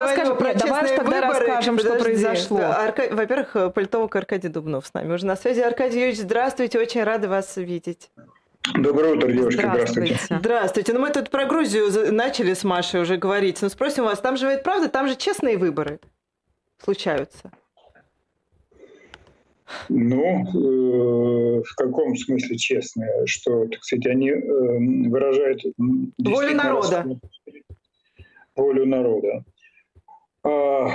Расскажем, про давай тогда выборы. расскажем, Подожди. что произошло. Арка... Во-первых, политолог Аркадий Дубнов с нами уже на связи. Аркадий Юрьевич, здравствуйте, очень рада вас видеть. Доброе утро, девушки, здравствуйте. Здравствуйте. Здравствуйте. Ну, мы тут про Грузию начали с Машей уже говорить. Ну, спросим вас, там же, ведь правда, там же честные выборы случаются. Ну, э, в каком смысле честные? Что, так сказать, они э, выражают... Волю народа. Волю народа. А,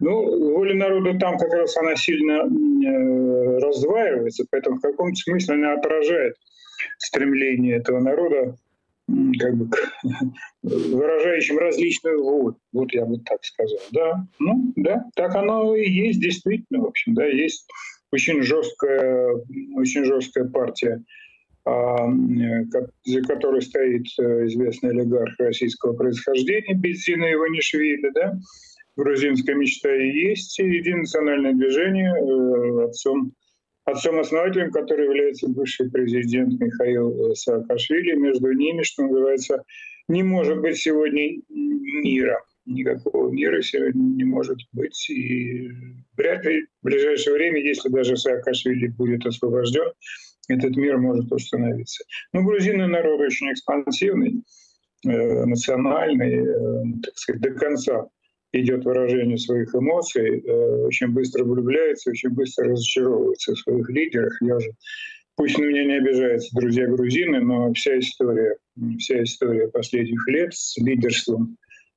ну, воля народа там как раз она сильно э, раздваивается, поэтому в каком-то смысле она отражает стремление этого народа как бы выражающим различную волю. Вот я бы так сказал. Да, ну да, так оно и есть действительно, в общем, да, есть очень жесткая, очень жесткая партия, за которой стоит э, известный олигарх российского происхождения Бензина Иванишвили, да, грузинская мечта и есть единое национальное движение, э, отцом отцом-основателем, который является бывший президент Михаил Саакашвили. Между ними, что называется, не может быть сегодня мира. Никакого мира сегодня не может быть. И вряд ли в ближайшее время, если даже Саакашвили будет освобожден, этот мир может установиться. Но грузины народ очень экспансивный, э, национальный, э, так сказать, до конца идет выражение своих эмоций, э, очень быстро влюбляется, очень быстро разочаровывается в своих лидерах. Я же, пусть на меня не обижаются друзья грузины, но вся история, вся история последних лет с лидерством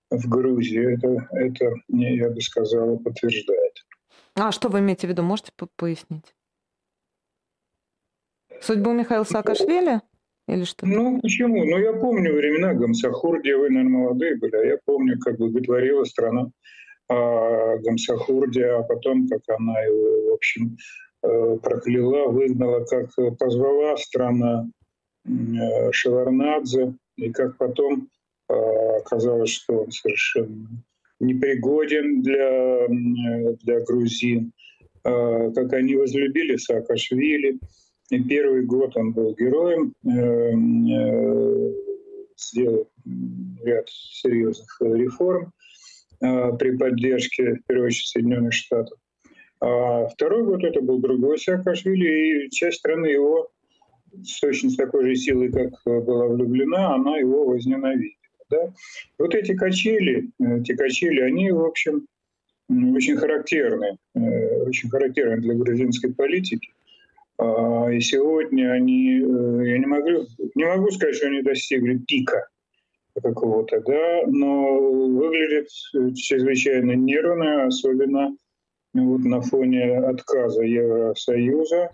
в Грузии, это, это я бы сказала, подтверждает. А что вы имеете в виду? Можете пояснить? Судьбу Михаила Саакашвили? Или что? Ну, почему? Ну, я помню времена Гамсахурдия, вы, наверное, молодые были, а я помню, как благотворила страна а, Гамсахурдия, а потом, как она его, в общем, э, прокляла, выгнала, как позвала страна э, Шеварнадзе, и как потом а, оказалось, что он совершенно непригоден для, для грузин, а, как они возлюбили Саакашвили, первый год он был героем, эм, э, сделал ряд серьезных реформ э, при поддержке, в первую очередь, Соединенных Штатов. А второй год это был другой Саакашвили, и часть страны его с точно такой же силой, как была влюблена, она его возненавидела. Да? Вот эти качели, эти качели, они, в общем, очень характерны, э, очень характерны для грузинской политики. А, и сегодня они, э, я не могу, не могу сказать, что они достигли пика какого-то, да, но выглядит чрезвычайно нервно, особенно вот на фоне отказа Евросоюза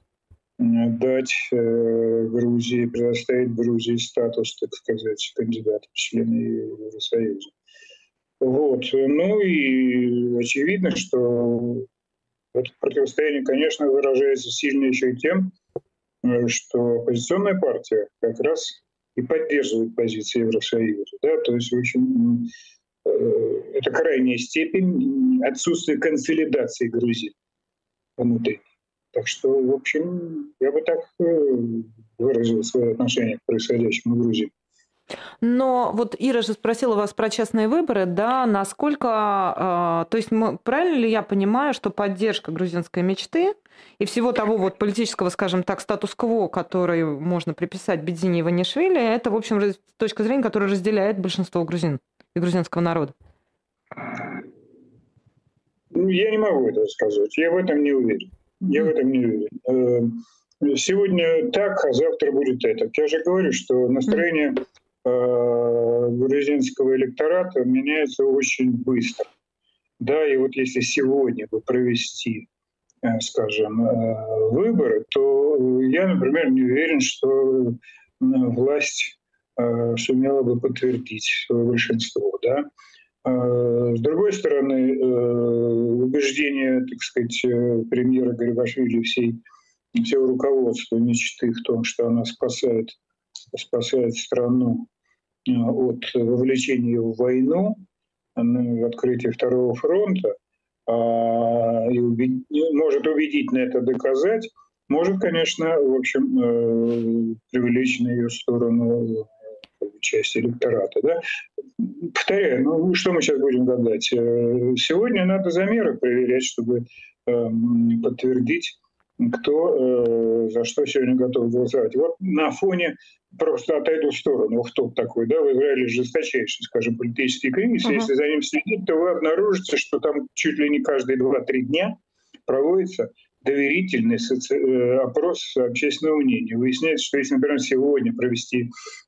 дать э, Грузии, предоставить Грузии статус, так сказать, кандидата в члены Евросоюза. Вот. Ну и очевидно, что это противостояние, конечно, выражается сильно еще и тем, э, что оппозиционная партия как раз и поддерживает позиции Евросоюза. Да? То есть очень э, это крайняя степень отсутствия консолидации Грузии внутри. Так что, в общем, я бы так э, выразил свое отношение к происходящему в Грузии. Но вот Ира же спросила вас про частные выборы, да, насколько, э, то есть мы, правильно ли я понимаю, что поддержка грузинской мечты и всего того вот политического, скажем так, статус-кво, который можно приписать Бедзине Иванишвили, это, в общем, точка зрения, которая разделяет большинство грузин и грузинского народа? Ну, я не могу это сказать, я в этом не уверен. Я в этом не уверен. Э, сегодня так, а завтра будет это. Я же говорю, что настроение грузинского электората меняется очень быстро. Да, и вот если сегодня бы провести, э, скажем, э, выборы, то я, например, не уверен, что власть сумела бы подтвердить свое большинство. Да? С другой стороны, убеждение, так сказать, премьера Гарибашвили всей, всего руководства мечты в том, что она спасает, спасает страну Э, от вовлечения в войну, в открытие Второго фронта, а, и убед... может убедительно это доказать, может, конечно, в общем, э, привлечь на ее сторону часть электората. Да? повторяю, ну что мы сейчас будем гадать? Э, сегодня надо замеры проверять, чтобы э, подтвердить, кто э, за что сегодня готов голосовать. Вот на фоне просто отойду в сторону, кто такой, да, в Израиле жесточайший, скажем, политический кризис. Uh-huh. Если за ним следить, то вы обнаружите, что там чуть ли не каждые 2-3 дня проводится доверительный соци... Э, опрос общественного мнения. Выясняется, что если, например, сегодня провести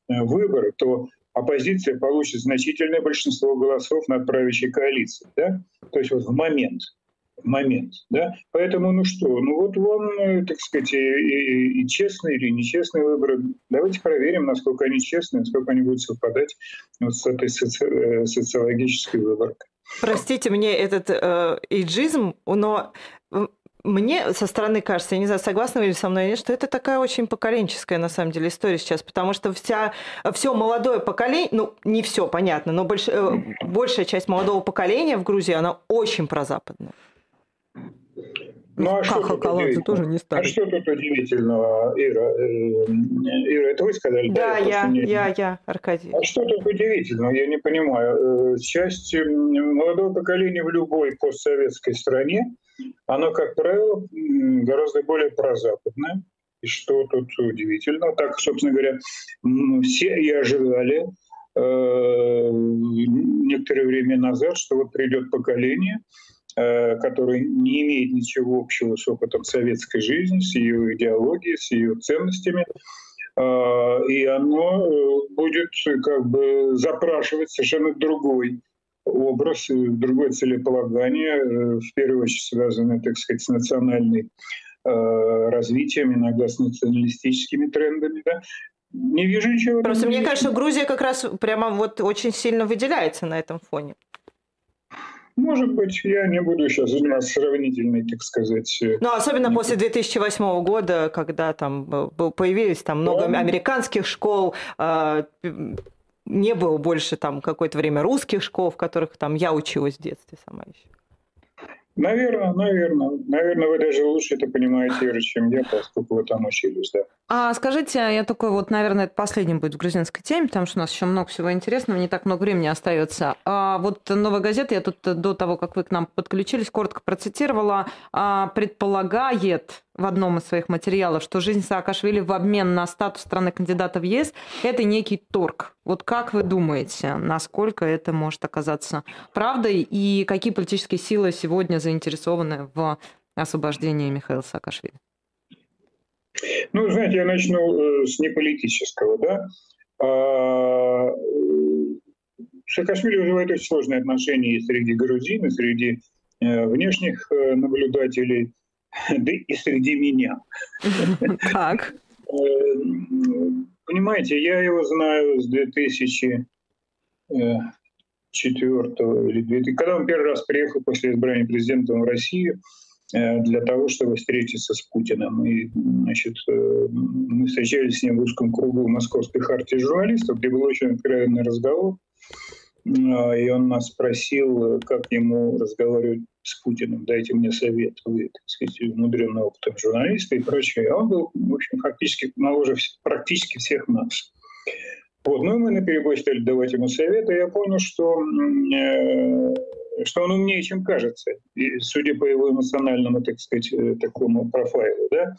э, выборы, то оппозиция получит значительное большинство голосов над правящей коалицией. Да? То есть вот в момент момент. Да? Поэтому, ну что, ну вот вам, э, так сказать, и, и, и честные или нечестные выборы. Давайте проверим, насколько они честные, насколько они будут совпадать вот с этой соци- социологической выборкой. Простите мне этот э, иджизм, но мне со стороны кажется, я не знаю, согласны вы ли со мной или нет, что это такая очень поколенческая на самом деле история сейчас, потому что вся, все молодое поколение, ну не все, понятно, но больш, э, большая часть молодого поколения в Грузии, она очень прозападная. Ну, а как Хакаладзе тоже не старый. А что тут удивительного, Ира? Э, Ира, это вы сказали? Да, да я, я, я, я, Аркадий. А что тут удивительного? Я не понимаю. Э, часть молодого поколения в любой постсоветской стране оно, как правило, гораздо более прозападное. И что тут удивительно, так, собственно говоря, все и ожидали э, некоторое время назад, что вот придет поколение, э, которое не имеет ничего общего с опытом советской жизни, с ее идеологией, с ее ценностями, э, и оно э, будет как бы запрашивать совершенно другой образ, другое целеполагание, в первую очередь связанное, так сказать, с национальной развитием, иногда с националистическими трендами, да, не вижу ничего. Просто мне кажется, Грузия как раз прямо вот очень сильно выделяется на этом фоне. Может быть, я не буду сейчас заниматься сравнительной, так сказать. Э, ну, особенно после 2008 года, когда там появились там много да. американских школ, не было больше там какое-то время русских школ, в которых там я училась в детстве сама еще. Наверное, наверное. Наверное, вы даже лучше это понимаете, чем я, поскольку вы там учились, да. А скажите, я такой вот, наверное, это последним будет в грузинской теме, потому что у нас еще много всего интересного, не так много времени остается. А вот «Новая газета», я тут до того, как вы к нам подключились, коротко процитировала, а, предполагает в одном из своих материалов, что жизнь Саакашвили в обмен на статус страны кандидата в ЕС – это некий торг. Вот как вы думаете, насколько это может оказаться правдой и какие политические силы сегодня заинтересованы в освобождении Михаила Саакашвили? Ну, знаете, я начну э, с неполитического, да. А, Саакашвили вызывает очень сложные отношения и среди грузин, и среди э, внешних э, наблюдателей, да и среди меня. Как? Понимаете, я его знаю с 2004 или 2000, когда он первый раз приехал после избрания президентом в Россию, Э, для того, чтобы встретиться с Путиным. И, значит, э, мы встречались с ним в узком кругу Московской хартии журналистов, где был очень откровенный разговор. А, и он нас спросил, как ему разговаривать с Путиным, дайте мне совет, вы, так сказать, умудренный опытом журналиста и прочее. А он был, в общем, фактически моложе практически всех нас. Вот. Ну и мы на перебой стали давать ему советы, и я понял, что э, что он умнее, чем кажется, и, судя по его эмоциональному, так сказать, э, такому профайлу, да.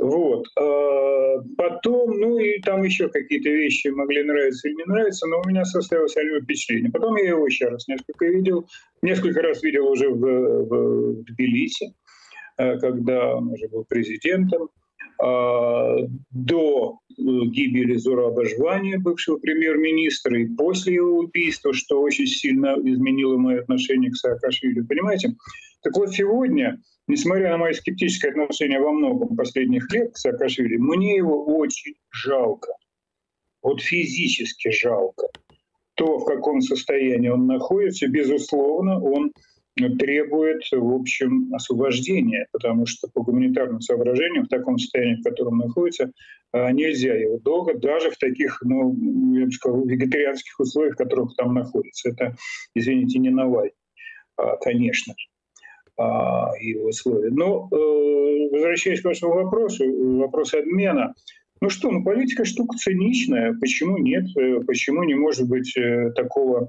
Вот. А потом, ну и там еще какие-то вещи могли нравиться или не нравиться, но у меня составилось нем впечатление. Потом я его еще раз несколько видел, несколько раз видел уже в, в, в Тбилиси, э, когда он уже был президентом. А, до э, гибели Зураба Жвани, бывшего премьер-министра, и после его убийства, что очень сильно изменило мое отношение к Саакашвили. Понимаете? Так вот сегодня, несмотря на мое скептическое отношение во многом последних лет к Саакашвили, мне его очень жалко. Вот физически жалко. То, в каком состоянии он находится, безусловно, он требует, в общем, освобождения, потому что по гуманитарным соображениям в таком состоянии, в котором находится, а, нельзя его долго, даже в таких, ну, я бы сказал, вегетарианских условиях, в которых там находится. Это, извините, не Навальный, а, конечно а, его условия. Но, э, возвращаясь к вашему вопросу, вопрос обмена, Ну что, ну политика штука циничная. Почему нет? Э, почему не может быть э, такого,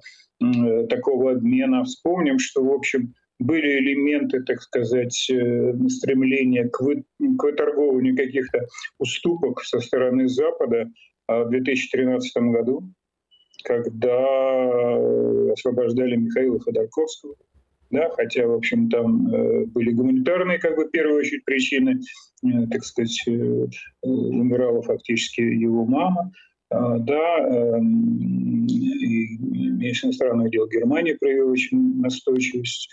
такого обмена? Вспомним, что, в общем, были элементы, так сказать, стремления к, вы, к выторговыванию каких-то уступок со стороны Запада а в 2013 году, когда освобождали Михаила Ходорковского да, хотя, в общем, там э, были гуманитарные, как бы, в первую очередь, причины, э, так сказать, э, умирала фактически его мама, а, да, эм, и Министерство иностранных дел Германии проявил очень настойчивость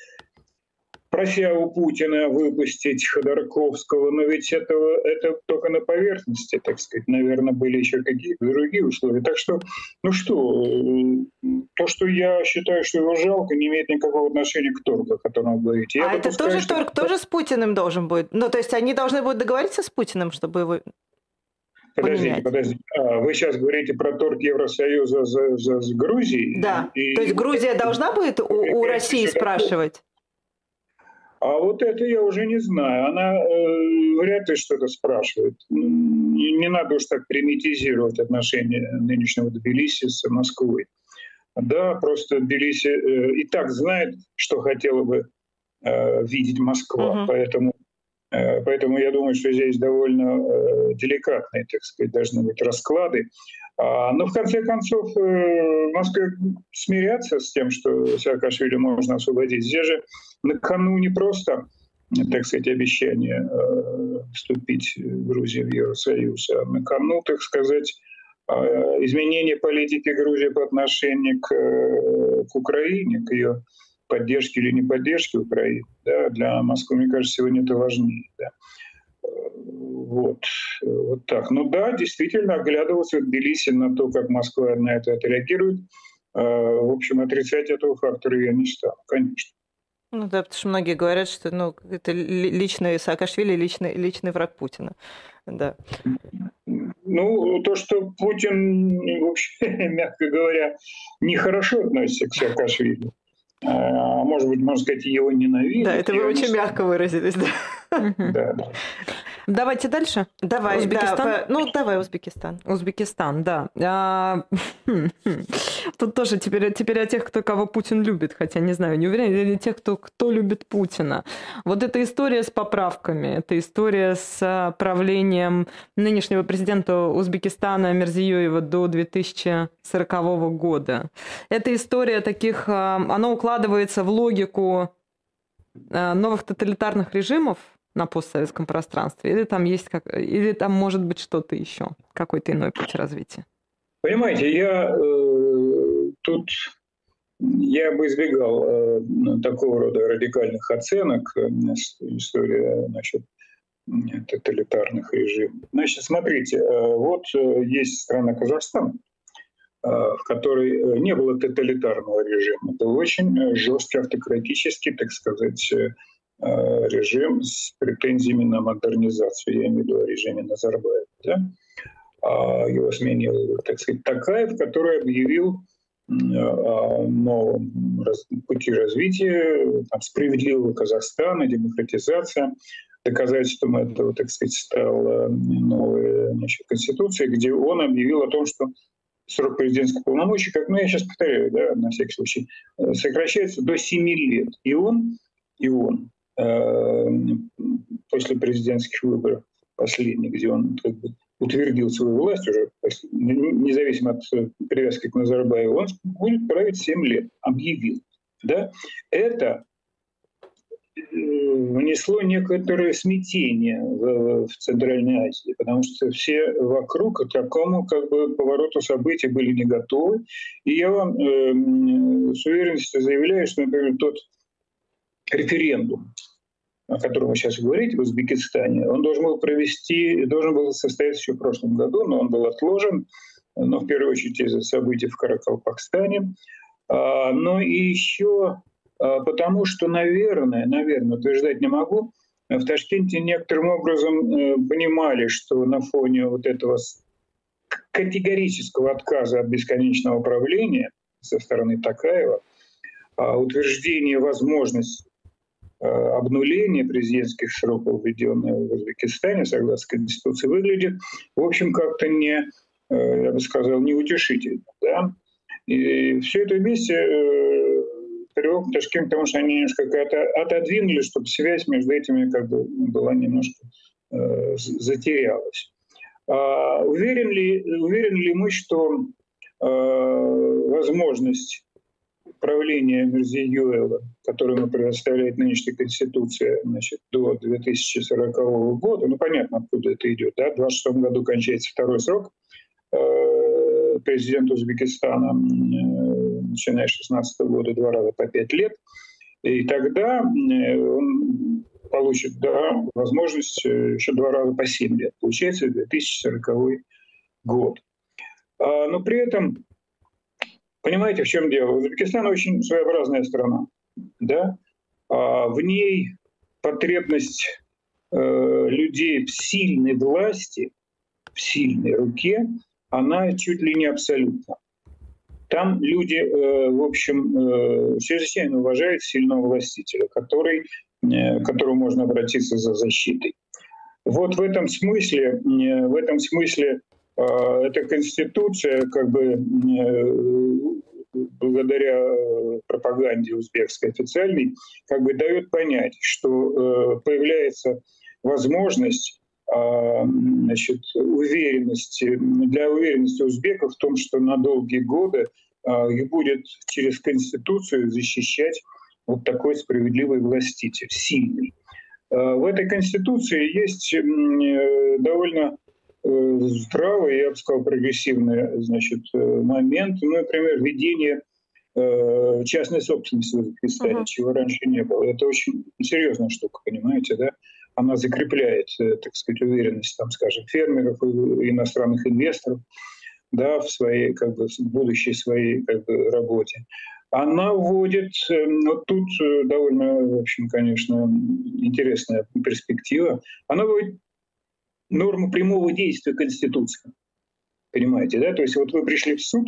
прося у Путина выпустить Ходорковского, но ведь этого, это только на поверхности, так сказать. Наверное, были еще какие-то другие условия. Так что, ну что, то, что я считаю, что его жалко, не имеет никакого отношения к торгу, о котором вы говорите. Я а это тоже что... торг тоже с Путиным должен будет? Ну, то есть они должны будут договориться с Путиным, чтобы его Подождите, поменять. подождите. А, вы сейчас говорите про торг Евросоюза за, за, за Грузией? Да. И... То есть Грузия должна будет у, у России спрашивать? А вот это я уже не знаю. Она э, вряд ли что-то спрашивает. Не, не надо уж так примитизировать отношения нынешнего Тбилиси с Москвой. Да, просто Тбилиси э, и так знает, что хотела бы э, видеть Москва. Угу. Поэтому, э, поэтому я думаю, что здесь довольно э, деликатные, так сказать, должны быть расклады. А, но в конце концов э, Москва смиряться с тем, что Саакашвили можно освободить. Здесь же на кону не просто, так сказать, обещание э, вступить в Грузию в Евросоюз, а на кону, так сказать, э, изменение политики Грузии по отношению к, э, к Украине, к ее поддержке или не поддержке Украины. Да, для Москвы, мне кажется, сегодня это важнее. Да. Вот, вот так. Ну да, действительно, оглядывался в Тбилиси на то, как Москва на это отреагирует. В общем, отрицать этого фактора я не стал, конечно. Ну да, потому что многие говорят, что ну, это личный Саакашвили, личный, личный враг Путина. Да. Ну, то, что Путин, вообще, мягко говоря, нехорошо относится к Саакашвили, а может быть, можно сказать, его ненавидит. Да, это вы очень мягко выразились, да. Да, да. Давайте дальше. Давай, Узбекистан. Да, ну, давай Узбекистан. Узбекистан, да. А, тут тоже теперь, теперь о тех, кто кого Путин любит, хотя не знаю, не уверен, или тех, кто, кто любит Путина. Вот эта история с поправками, эта история с а, правлением нынешнего президента Узбекистана Мерзиёева до 2040 года. Эта история таких, а, она укладывается в логику новых тоталитарных режимов, на постсоветском пространстве? Или там есть как, или там может быть что-то еще, какой-то иной путь развития? Понимаете, я э, тут я бы избегал э, такого рода радикальных оценок э, история значит, тоталитарных режимов. Значит, смотрите, э, вот э, есть страна Казахстан, э, в которой не было тоталитарного режима. Был очень жесткий автократический, так сказать, Э, режим с претензиями на модернизацию, я имею в виду режиме Назарбаева. Да? А его сменил, так сказать, Такаев, который объявил о новом пути развития, там, справедливого Казахстана, демократизация. Доказательством этого, так сказать, стала новая значит, конституция, где он объявил о том, что срок президентских полномочий, как, ну я сейчас повторяю, да, на всякий случай, э, сокращается до 7 лет. И он, и он Э, после президентских выборов последних, где он как бы утвердил свою власть уже, независимо от привязки к Назарбаеву, он будет править 7 лет, объявил. Да? Это э, внесло некоторое смятение в, в Центральной Азии, потому что все вокруг к такому как бы повороту событий были не готовы. И я вам э, с уверенностью заявляю, что, например, тот референдум, о котором вы сейчас говорите, в Узбекистане, он должен был провести, должен был состояться еще в прошлом году, но он был отложен, но в первую очередь из-за событий в Каракалпакстане. А, но и еще а, потому, что, наверное, наверное, утверждать не могу, в Ташкенте некоторым образом э, понимали, что на фоне вот этого категорического отказа от бесконечного правления со стороны Такаева, а, утверждение возможности обнуление президентских сроков, введенное в Узбекистане, согласно Конституции, выглядит, в общем, как-то не, я бы сказал, неутешительно. Да? И все это вместе привел к Ташкенту, потому что они немножко отодвинули, чтобы связь между этими как бы была немножко э, затерялась. А уверен, ли, уверен ли мы, что э, возможность правления Мерзиюэла, которую ему предоставляет нынешняя Конституция значит, до 2040 года, ну понятно, откуда это идет, да, в 2026 году кончается второй срок э, президента Узбекистана, э, начиная с 16 года, два раза по пять лет, и тогда э, он получит да, возможность э, еще два раза по семь лет. Получается 2040 год. А, но при этом, понимаете, в чем дело? Узбекистан очень своеобразная страна. Да? А в ней потребность э, людей в сильной власти, в сильной руке, она чуть ли не абсолютна. Там люди, э, в общем, э, чрезвычайно уважают сильного властителя, который, э, к которому можно обратиться за защитой. Вот в этом смысле, в этом смысле эта конституция, как бы благодаря пропаганде узбекской официальной, как бы дает понять, что появляется возможность значит, уверенности, для уверенности узбеков в том, что на долгие годы их будет через Конституцию защищать вот такой справедливый властитель, сильный. В этой Конституции есть э, довольно э, здравый, я бы сказал, прогрессивный значит, э, момент, ну, например, введение частной собственности в Узбекистане, uh-huh. чего раньше не было. Это очень серьезная штука, понимаете, да? Она закрепляет, так сказать, уверенность, там, скажем, фермеров и иностранных инвесторов да, в своей как бы, будущей своей как бы, работе. Она вводит, эм, вот тут э, довольно, в общем, конечно, интересная перспектива, она вводит норму прямого действия Конституции. Понимаете, да? То есть вот вы пришли в суд,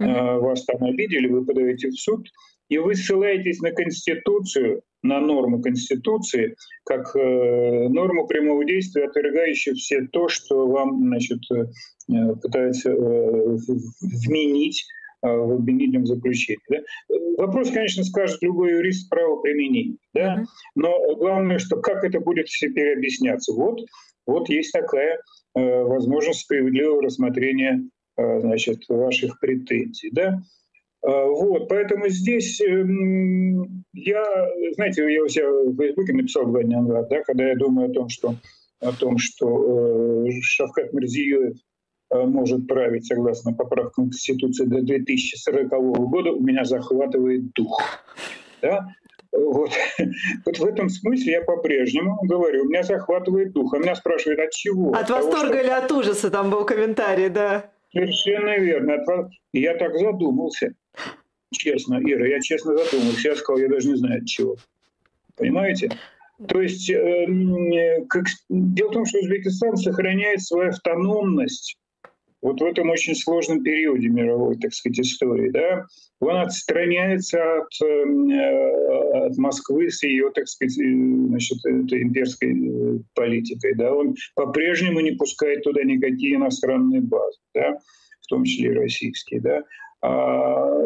mm-hmm. вас там обидели, вы подаете в суд, и вы ссылаетесь на Конституцию, на норму Конституции, как э, норму прямого действия, отвергающую все то, что вам значит, э, пытаются э, вменить э, в обвинительном заключении. Да? Вопрос, конечно, скажет любой юрист право применения. Да? Но главное, что как это будет теперь объясняться. Вот, вот есть такая э, возможность справедливого рассмотрения э, значит, ваших претензий. Да? А, вот, поэтому здесь эм, я, знаете, я у себя в Фейсбуке написал два дня назад, да, когда я думаю о том, что, о том, что э, Шавкат Мирзиёев э, может править согласно поправкам Конституции до 2040 года, у меня захватывает дух. Да? Вот. вот в этом смысле я по-прежнему говорю, меня захватывает дух. А меня спрашивают, от чего? От, от восторга того, что... или от ужаса, там был комментарий, да. Совершенно верно. Я так задумался. Честно, Ира, я честно задумался. Я сказал, я даже не знаю от чего. Понимаете? То есть э, как, дело в том, что Узбекистан сохраняет свою автономность вот в этом очень сложном периоде мировой, так сказать, истории. Да? Он отстраняется от, э, от Москвы с ее, так сказать, э, значит, этой имперской э, политикой. Да? Он по-прежнему не пускает туда никакие иностранные базы, да? в том числе и российские. Да? А,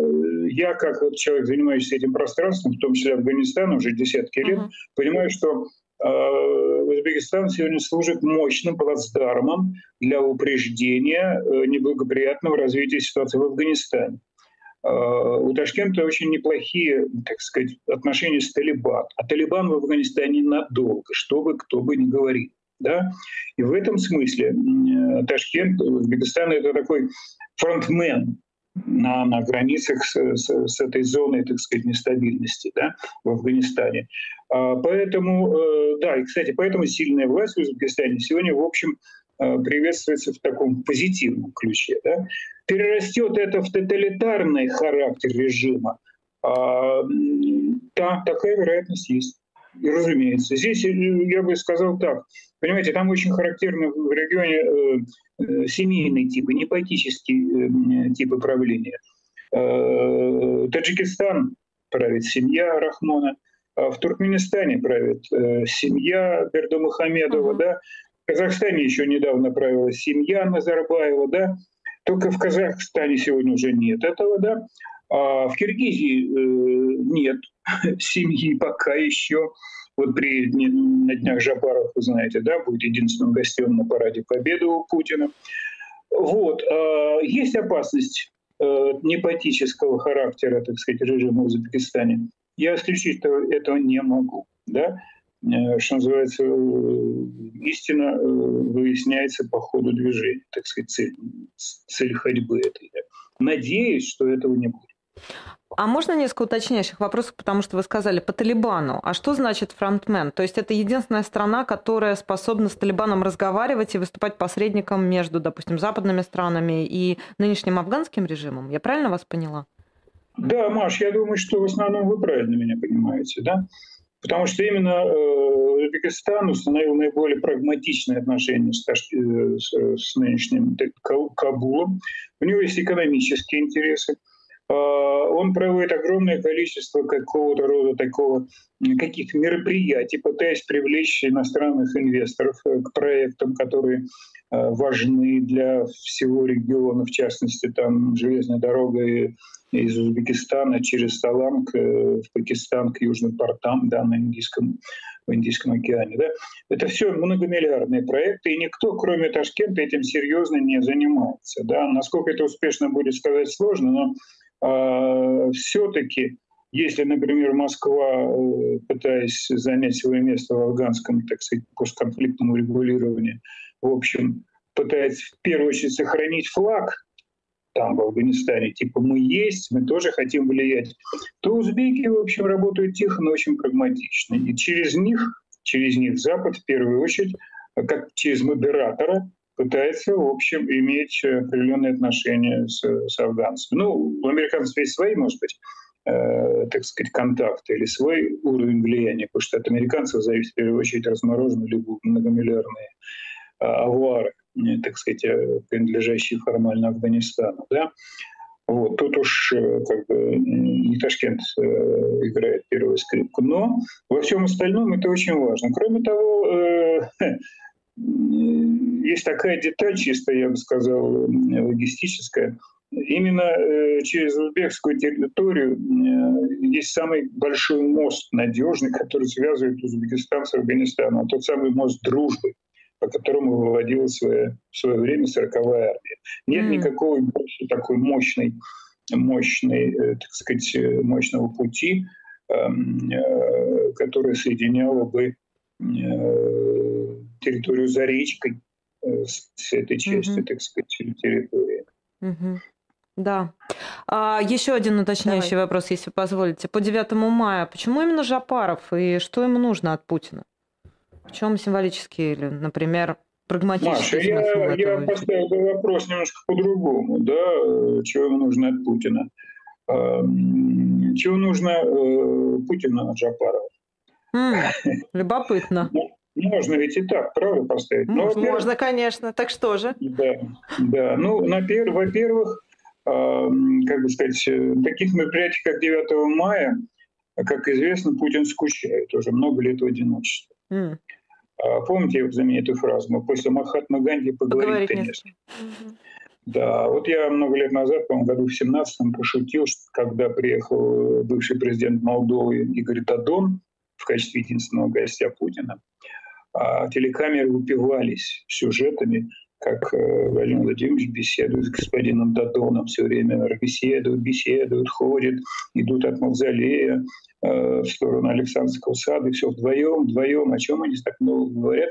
я, как вот человек, занимающийся этим пространством, в том числе Афганистаном уже десятки лет, uh-huh. понимаю, что Узбекистан сегодня служит мощным плацдармом для упреждения э, неблагоприятного развития ситуации в Афганистане. А, у Ташкента очень неплохие, так сказать, отношения с Талибан. А Талибан в Афганистане надолго, что бы кто бы ни говорил. Да? И в этом смысле Ташкент, Узбекистан – это такой фронтмен на, на границах с, с, с этой зоной, так сказать, нестабильности да, в Афганистане. А, поэтому, э, да, и, кстати, поэтому сильная власть в Узбекистане сегодня, в общем, э, приветствуется в таком позитивном ключе. Да. Перерастет это в тоталитарный характер режима, а, да, такая вероятность есть. И разумеется, здесь я бы сказал так. Понимаете, там очень характерно в регионе э, семейные типы, не политические э, типы правления. Э, Таджикистан правит семья Рахмона, в Туркменистане правит э, семья Бердомухамедова, uh-huh. да, в Казахстане еще недавно правила семья Назарбаева, да, только в Казахстане сегодня уже нет этого, да, а в Киргизии э, нет семьи пока еще. Вот при на днях Жапаров, вы знаете, да, будет единственным гостем на параде Победы у Путина. Вот. А есть опасность э, непатического характера, так сказать, режима в Узбекистане. Я исключить этого не могу. Да? Э, что называется, э, истина выясняется по ходу движения, так сказать, цель, цель ходьбы этой. Надеюсь, что этого не будет. А можно несколько уточняющих вопросов, потому что вы сказали по Талибану. А что значит фронтмен? То есть это единственная страна, которая способна с Талибаном разговаривать и выступать посредником между, допустим, западными странами и нынешним афганским режимом? Я правильно вас поняла? Да, Маш, я думаю, что в основном вы правильно меня понимаете, да? Потому что именно э, Узбекистан установил наиболее прагматичные отношения с, э, с, с нынешним Кабулом. У него есть экономические интересы. А, он проводит огромное количество какого-то рода такого, каких мероприятий, пытаясь привлечь иностранных инвесторов э, к проектам, которые э, важны для всего региона, в частности, там железная дорога из Узбекистана через э, в Пакистан к южным портам да, на Индийском, в Индийском океане. Да. Это все многомиллиардные проекты, и никто, кроме Ташкента, этим серьезно не занимается. Да. Насколько это успешно будет сказать сложно, но а, все-таки, если, например, Москва, э, пытаясь занять свое место в афганском, так сказать, постконфликтном урегулировании, в общем, пытается в первую очередь сохранить флаг там, в Афганистане, типа мы есть, мы тоже хотим влиять, то узбеки, в общем, работают тихо, но очень прагматично. И через них, через них Запад в первую очередь, как через модератора, пытается, в общем, иметь определенные отношения с, с афганцами. Ну, у американцев есть свои, может быть, э, так сказать, контакты или свой уровень влияния, потому что от американцев зависит в первую очередь размороженные или многомиллиардные э, авуары, э, так сказать, э, принадлежащие формально Афганистану. Да? Вот, тут уж э, как бы не Ташкент э, играет первую скрипку. Но во всем остальном это очень важно. Кроме того, э, есть такая деталь, чисто, я бы сказал, логистическая. Именно э, через узбекскую территорию э, есть самый большой мост надежный, который связывает Узбекистан с Афганистаном. Тот самый мост дружбы, по которому выводила свое, в свое время 40-я армия. Нет mm. никакого больше такой мощной, мощной, э, так сказать, мощного пути, эм, который соединял бы территорию за речкой э, с этой частью, угу. так сказать, территории. Угу. Да. А, еще один уточняющий Давай. вопрос, если позволите. По 9 мая, почему именно Жапаров и что ему нужно от Путина? В чем символический или, например, прагматический Маша, я, я поставил бы вопрос немножко по-другому. Да? Чего ему нужно от Путина? Чего нужно э, Путину от Жапарова? любопытно. Можно ведь и так, правда, поставить. Но, Можно, конечно. Так что же? Да, да. Ну, во-первых, э, как бы сказать, таких мероприятий, как 9 мая, как известно, Путин скучает уже много лет в одиночестве. Mm. Помните его знаменитую фразу? Мы после Махатма Ганди поговорим, конечно. Угу. Да, вот я много лет назад, по-моему, году в 17-м пошутил, что когда приехал бывший президент Молдовы Игорь Дадон в качестве единственного гостя Путина, а телекамеры упивались сюжетами, как э, Владимир Владимирович беседует с господином Дадоном, все время беседуют, беседуют, ходят, идут от мавзолея э, в сторону Александрского сада, и все вдвоем, вдвоем, о чем они так много говорят,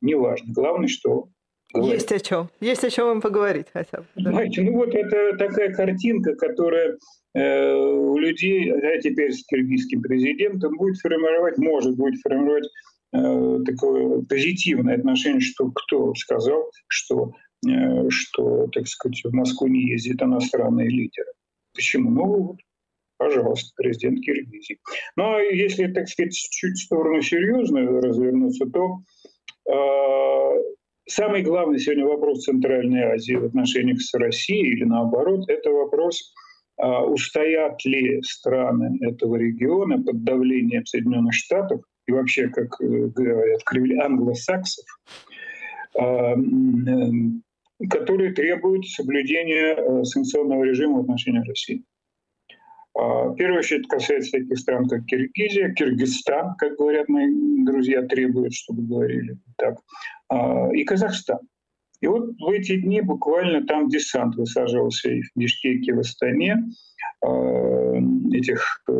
неважно. Главное, что Говорить. Есть о чем. Есть о чем им поговорить хотя бы. Да. Знаете, ну вот это такая картинка, которая э, у людей, а теперь с киргизским президентом, будет формировать, может будет формировать такое позитивное отношение, что кто сказал, что, э, что, так сказать, в Москву не ездят иностранные лидеры. Почему? Ну, вот, пожалуйста, президент Киргизии. Ну, а если, так сказать, чуть в сторону серьезную развернуться, то э, самый главный сегодня вопрос Центральной Азии в отношениях с Россией или наоборот, это вопрос а устоят ли страны этого региона под давлением Соединенных Штатов и вообще, как э, говорят, англосаксов, а, которые требуют соблюдения э, санкционного режима в отношении России. А, в первую очередь касается таких стран, как Киргизия, Киргизстан, как говорят мои друзья, требуют, чтобы говорили так, а, и Казахстан. И вот в эти дни буквально там десант высаживался и в Бишкеке, в Астане этих э,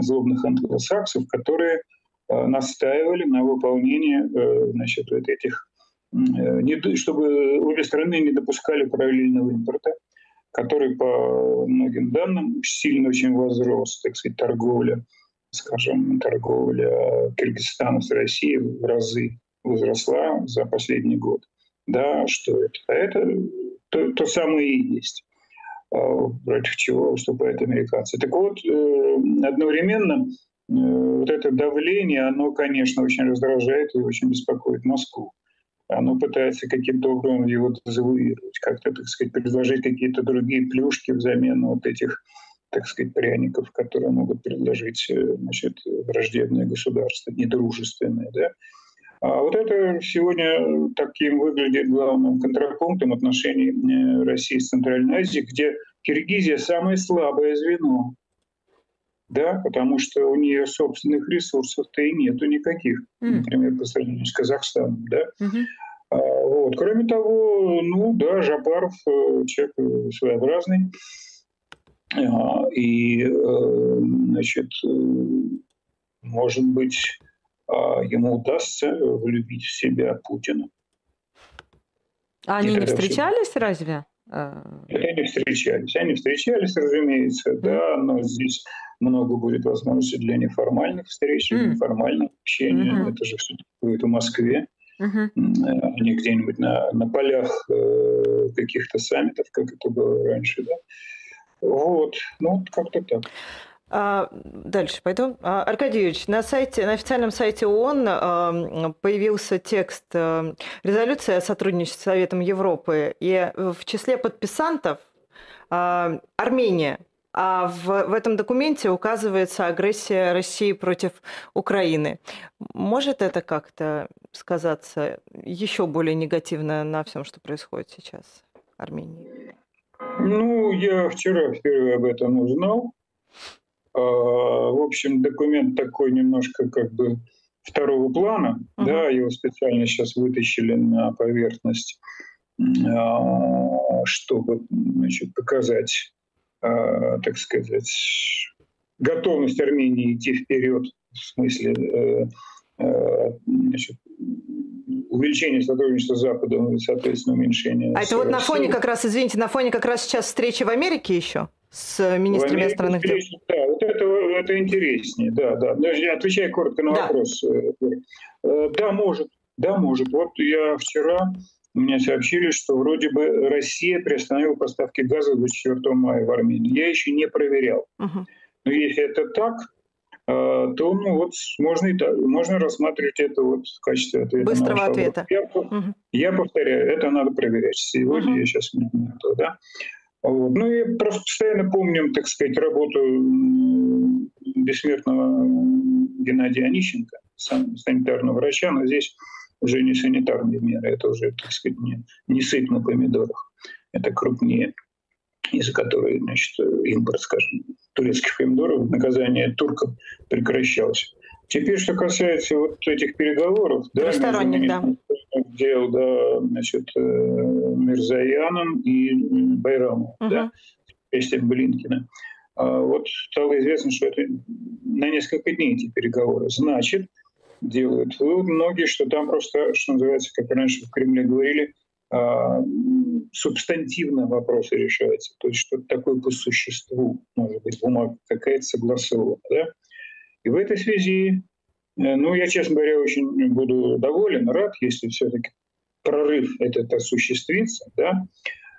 злобных англосаксов, которые настаивали на выполнении э, значит, вот этих чтобы обе страны не допускали параллельного импорта который по многим данным сильно очень возрос, так сказать, торговля, скажем, торговля Киргизстана с Россией в разы возросла за последний год. Да, что это? А это то, то самое и есть а, против чего выступают американцы. Так вот, э, одновременно э, вот это давление, оно, конечно, очень раздражает и очень беспокоит Москву оно пытается каким-то образом его дезавуировать, как-то, так сказать, предложить какие-то другие плюшки взамен вот этих, так сказать, пряников, которые могут предложить э, значит, враждебное государство, недружественное. Да? А вот это сегодня таким выглядит главным контрапунктом отношений э, России с Центральной Азией, где Киргизия самое слабое звено да, потому что у нее собственных ресурсов-то и нету никаких, mm. например, по сравнению с Казахстаном, да. Mm-hmm. А, вот. Кроме того, ну да, Жапаров э, человек э, своеобразный, а, и, э, значит, может быть, а, ему удастся влюбить в себя Путина. А они не встречались все... разве? Они встречались. Они встречались, разумеется, mm. да, но здесь много будет возможностей для неформальных встреч, mm. неформального общения. Mm-hmm. Это же все будет в Москве, mm-hmm. а не где-нибудь на, на полях э, каких-то саммитов, как это было раньше, да. Вот, ну, как-то так. А, дальше пойду. А, Аркадьевич, на сайте, на официальном сайте ООН а, появился текст а, резолюции о сотрудничестве с Советом Европы, и в числе подписантов а, Армения. А в, в этом документе указывается агрессия России против Украины. Может это как-то сказаться еще более негативно на всем, что происходит сейчас в Армении? Ну, я вчера впервые об этом узнал. А, в общем, документ такой немножко как бы второго плана. Uh-huh. Да, его специально сейчас вытащили на поверхность, а, чтобы значит, показать а, так сказать, готовность Армении идти вперед в смысле э, э, значит, увеличения сотрудничества с Западом и, соответственно, уменьшения. А это вот на фоне как раз, извините, на фоне как раз сейчас встречи в Америке еще с министрами иностранных дел? Да, вот это, это интереснее, да, да. Отвечая коротко на да. вопрос. Э, да, может, да, может. Вот я вчера мне сообщили, что вроде бы Россия приостановила поставки газа 24 мая в Армению. Я еще не проверял. Uh-huh. Но если это так, э, то ну, вот можно, и так, можно рассматривать это вот в качестве ответа. Быстрого ответа. Я, uh-huh. я повторяю, это надо проверять. Сегодня uh-huh. я сейчас не знаю, да. Вот. Ну и просто постоянно помним, так сказать, работу бессмертного Геннадия Онищенко, санитарного врача, но здесь уже не санитарные меры, это уже, так сказать, не, не сыпь на помидорах. Это крупнее, из-за которой, значит, импорт, скажем, турецких помидоров, наказание турков прекращался. Теперь, что касается вот этих переговоров, да, между да. Дел, да, значит, э, Мирзаяном и Байрамом, угу. да, вместе Блинкина. А вот стало известно, что это на несколько дней эти переговоры. Значит, делают вывод многие, что там просто, что называется, как раньше в Кремле говорили, а, субстантивно вопросы решаются. То есть что-то такое по существу, может быть, бумага какая-то согласована. Да? И в этой связи, э, ну, я, честно говоря, очень буду доволен, рад, если все-таки прорыв этот осуществится, да,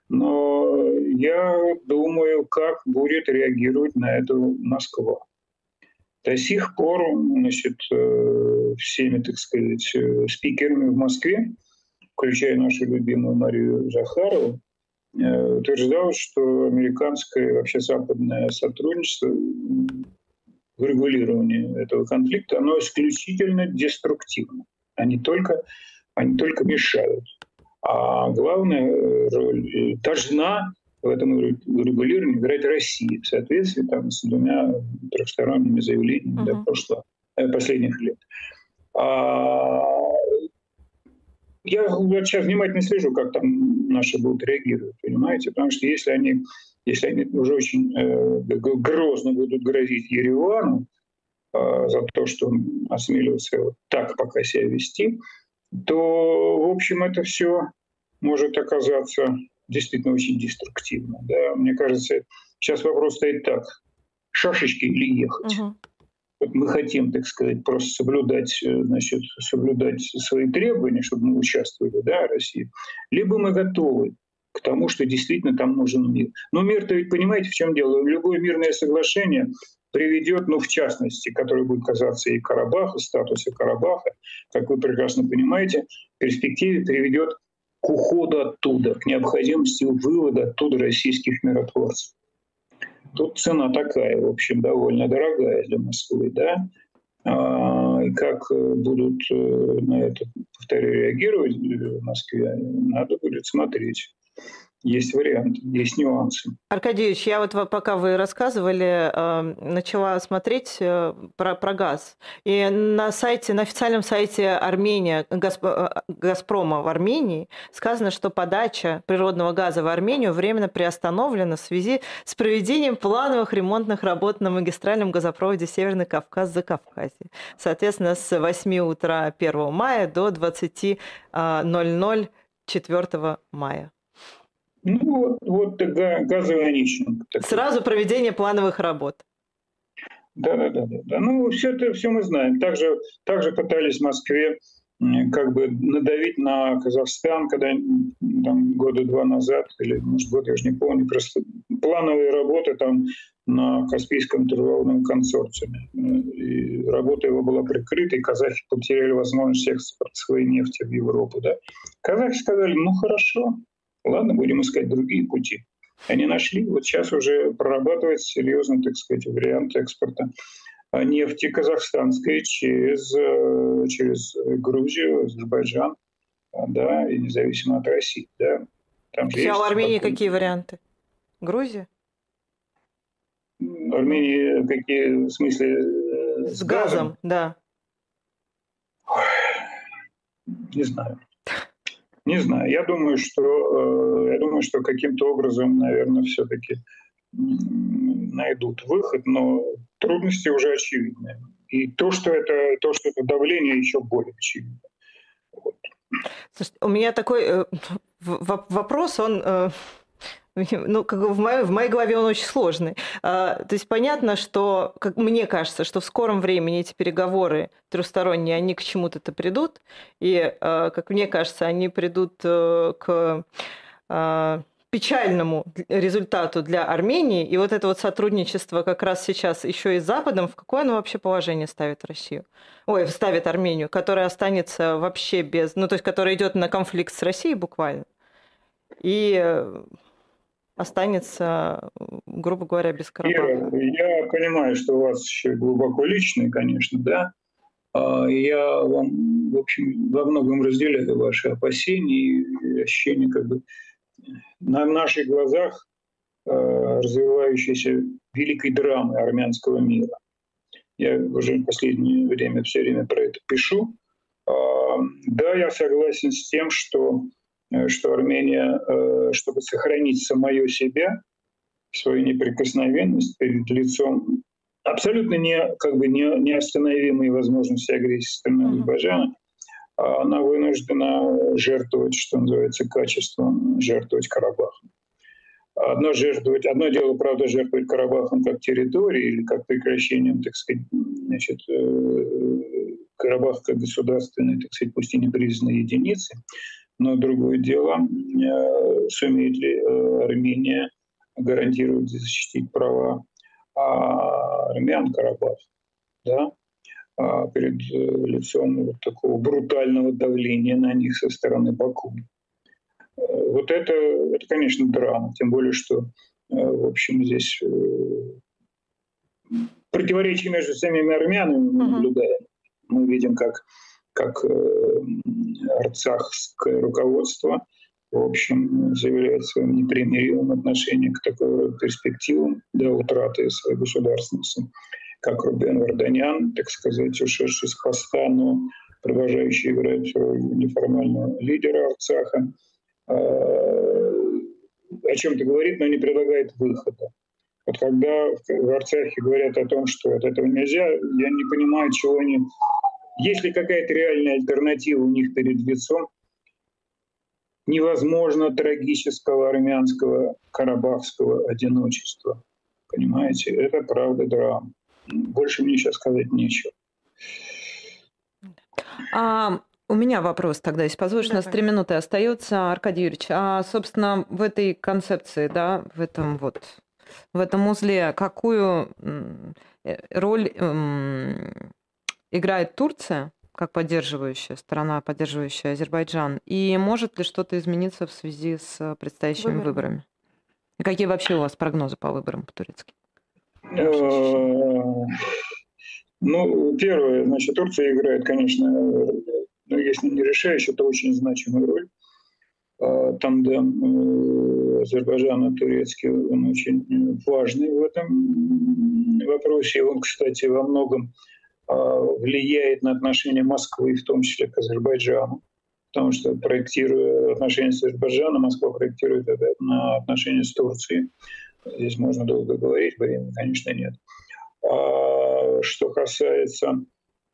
но я думаю, как будет реагировать на это Москва. До сих пор значит, э, всеми, так сказать, э, спикерами в Москве, включая нашу любимую Марию Захарову, утверждалось, что американское вообще западное сотрудничество в регулировании этого конфликта, оно исключительно деструктивно. Они только, они только мешают. А главная роль должна в этом регулировании играть Россия в соответствии там, с двумя трехсторонними заявлениями uh-huh. до прошлого, э, последних лет. А, я вот сейчас внимательно слежу, как там наши будут реагировать, понимаете? Потому что если они, если они уже очень э, грозно будут грозить Еревану э, за то, что он осмелился вот так пока себя вести, то, в общем, это все может оказаться действительно очень деструктивно. Да? Мне кажется, сейчас вопрос стоит так, шашечки или ехать. Угу. Мы хотим, так сказать, просто соблюдать, э, значит, соблюдать свои требования, чтобы мы участвовали, да, России, либо мы готовы к тому, что действительно там нужен мир. Но мир-то ведь, понимаете, в чем дело? Любое мирное соглашение приведет, ну, в частности, которое будет казаться и Карабаха, статуса Карабаха, как вы прекрасно понимаете, в перспективе приведет к уходу оттуда, к необходимости вывода оттуда российских миротворцев. Тут цена такая, в общем, довольно дорогая для Москвы, да. А, и как будут э, на это, повторяю, реагировать в Москве, надо будет смотреть есть варианты, есть нюансы. Аркадьевич, я вот пока вы рассказывали, эм, начала смотреть э, про, про газ. И на сайте, на официальном сайте Армения, э, Газпрома в Армении сказано, что подача природного газа в Армению временно приостановлена в связи с проведением плановых ремонтных работ на магистральном газопроводе Северный Кавказ за Кавказе. Соответственно, с 8 утра 1 мая до 20.00 4 мая. Ну, вот, вот газовый онищенко. Сразу проведение плановых работ. Да, да, да, да. да. Ну, все это все мы знаем. Также, также пытались в Москве как бы надавить на Казахстан, когда там года два назад, или, может, год, я уже не помню, просто плановые работы там на Каспийском трудовом консорциуме. И работа его была прикрыта, и казахи потеряли возможность экспорта своей нефти в Европу. Да? Казахи сказали, ну хорошо, Ладно, будем искать другие пути. Они нашли. Вот сейчас уже прорабатывается серьезно, так сказать, вариант экспорта нефти казахстанской через, э, через Грузию, Азербайджан, да, и независимо от России, да. Там же а у Армении потом... какие варианты? Грузия? Армении какие, в смысле, э, с, с газом? газом? Да. Не знаю. Не знаю. Я думаю, что, э, я думаю, что каким-то образом, наверное, все-таки найдут выход, но трудности уже очевидны. И то, что это, то, что это давление, еще более очевидно. Вот. Слушайте, у меня такой э, вопрос, он э, ну, как в моей, в моей голове он очень сложный. А, то есть понятно, что, как мне кажется, что в скором времени эти переговоры трехсторонние, они к чему-то-то придут, и, а, как мне кажется, они придут э, к а, печальному результату для Армении, и вот это вот сотрудничество как раз сейчас еще и с Западом, в какое оно вообще положение ставит Россию? Ой, ставит Армению, которая останется вообще без... Ну, то есть, которая идет на конфликт с Россией буквально. И э, останется, грубо говоря, без Карабаха. Я, я понимаю, что у вас еще глубоко личный, конечно, да. А, я вам, в общем, во многом разделяю ваши опасения и ощущения как бы на наших глазах а, развивающейся великой драмы армянского мира. Я уже в последнее время все время про это пишу. А, да, я согласен с тем, что что Армения, э, чтобы сохранить самое себя, свою неприкосновенность перед лицом абсолютно не, как бы не, неостановимые возможности агрессии со стороны Азербайджана, а она вынуждена жертвовать, что называется, качеством, жертвовать Карабахом. Одно, жертвовать, одно дело, правда, жертвовать Карабахом как территорией или как прекращением, так сказать, значит, э, Карабах как государственной, так сказать, пусть и непризнанной единицы. Но другое дело, э, сумеет ли э, Армения гарантировать и защитить права а, армян Карабах да, а, перед э, лицом вот такого брутального давления на них со стороны Баку. вот это, это, конечно, драма, тем более, что, в общем, здесь противоречия между самими армянами мы наблюдаем. Мы видим, как, как арцахское руководство в общем, заявляет своим непримиримым отношением к такой перспективам до утраты своей государственности, как Рубен Варданян, так сказать, ушедший с поста, но продолжающий играть роль неформального лидера Арцаха, а, о чем-то говорит, но не предлагает выхода. Вот когда в Арцахе говорят о том, что от этого нельзя, я не понимаю, чего они... Есть ли какая-то реальная альтернатива у них перед лицом невозможно трагического армянского карабахского одиночества. Понимаете, это правда драма. Больше мне сейчас сказать нечего. А у меня вопрос тогда, если позволишь, Давай. у нас три минуты остается, Аркадий Юрьевич. А, собственно, в этой концепции, да, в этом вот, в этом узле, какую э, роль эм, играет Турция? как поддерживающая сторона, поддерживающая Азербайджан? И может ли что-то измениться в связи с предстоящими Выборы. выборами? И какие вообще у вас прогнозы по выборам по-турецки? Э, ну, первое, значит, Турция играет, конечно, ну, если не решающую, то очень значимую роль. Там, да, Азербайджан турецкий, он очень важный в этом вопросе. Он, кстати, во многом влияет на отношения Москвы, в том числе к Азербайджану. Потому что проектируя отношения с Азербайджаном, Москва проектирует это на отношения с Турцией. Здесь можно долго говорить, времени, конечно, нет. А что касается...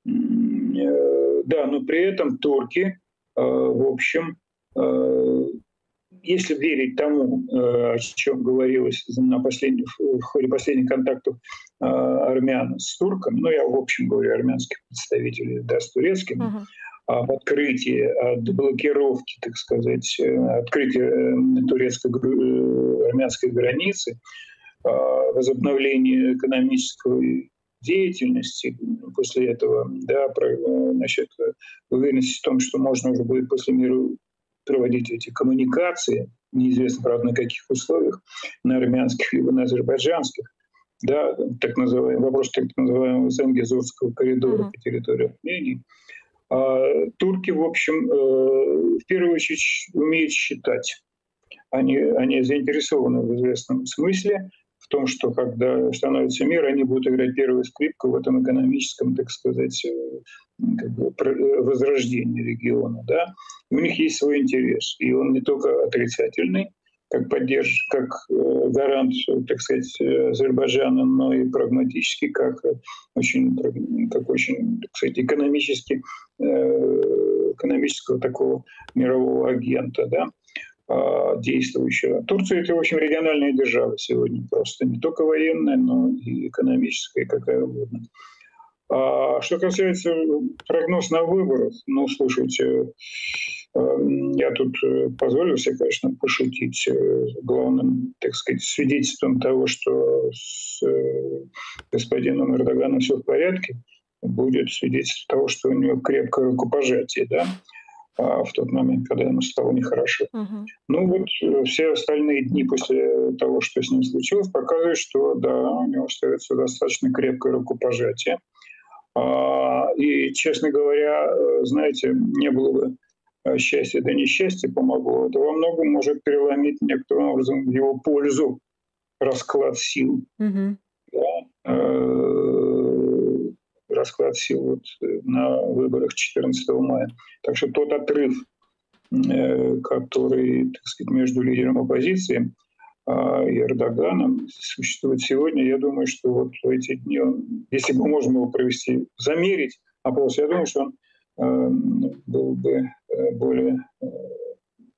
Э, да, но при этом турки, э, в общем, э, если верить тому, э, о чем говорилось на последних, в ходе последних контактов э, армян с турками, ну, я в общем говорю армянских представителей, да, с турецкими, uh-huh. об открытии, от блокировки, так сказать, э, открытия турецкой армянской границы, возобновления экономической деятельности после этого, да, про, значит, уверенность в том, что можно уже будет после мира проводить эти коммуникации, неизвестно, правда, на каких условиях, на армянских либо на азербайджанских, да, так называемый вопрос так называемого Зангезурского коридора uh-huh. по территории Армении. А, турки, в общем, э, в первую очередь умеют считать. Они, они заинтересованы в известном смысле том, что когда становится мир, они будут играть первую скрипку в этом экономическом, так сказать, э, как бы, э, возрождении региона. Да? у них есть свой интерес. И он не только отрицательный, как поддерж, как э, гарант, так сказать, Азербайджана, но и прагматический, как очень, как очень, так сказать, экономически, экономического такого мирового агента, да. А, действующего. Турция – это, в общем, региональная держава сегодня просто. Не только военная, но и экономическая, какая угодно. А что касается прогноз на выборах, ну, слушайте, эм, я тут э, позволю себе, конечно, пошутить э, главным, так сказать, свидетельством того, что с э, господином Эрдоганом все в порядке, будет свидетельство того, что у него крепкое рукопожатие, да, в тот момент, когда ему стало нехорошо. Угу. Ну вот э, все остальные дни после того, что с ним случилось, показывают, что да, у него остается достаточно крепкое рукопожатие. А, и, честно говоря, э, знаете, не было бы э, счастья, да несчастье помогло. Это во многом может переломить некоторым образом в его пользу расклад сил. Угу. Да? Расклад сил вот на выборах 14 мая. Так что тот отрыв, э, который так сказать, между лидером оппозиции а, и Эрдоганом существует сегодня, я думаю, что вот в эти дни, он, если бы можно его провести, замерить опрос, я думаю, что он э, был бы э, более,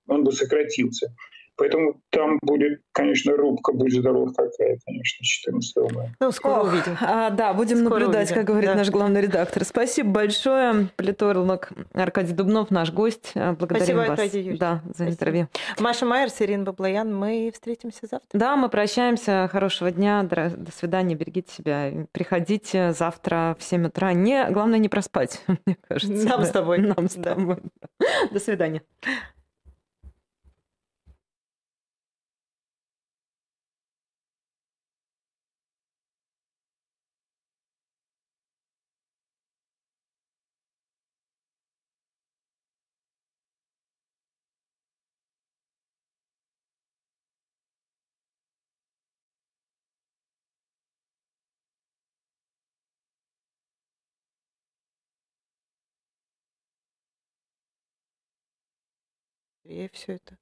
он бы сократился. Поэтому там будет, конечно, рубка, будь здоров какая, конечно, 14 мая. Ну, скоро Ох, увидим. А, да, будем скоро наблюдать, увидим. как говорит да. наш главный редактор. Спасибо большое. Политолог Аркадий Дубнов, наш гость. А, благодарим Спасибо, вас. Аркадий Юрьевич. Да, за Спасибо. интервью. Маша Майер, Ирина Баблоян. Мы встретимся завтра. Да, мы прощаемся. Хорошего дня. До свидания. Берегите себя. Приходите завтра в 7 утра. Не, главное не проспать, мне кажется. Нам да. с тобой. Нам с тобой. Да. До свидания. Быстрее все это.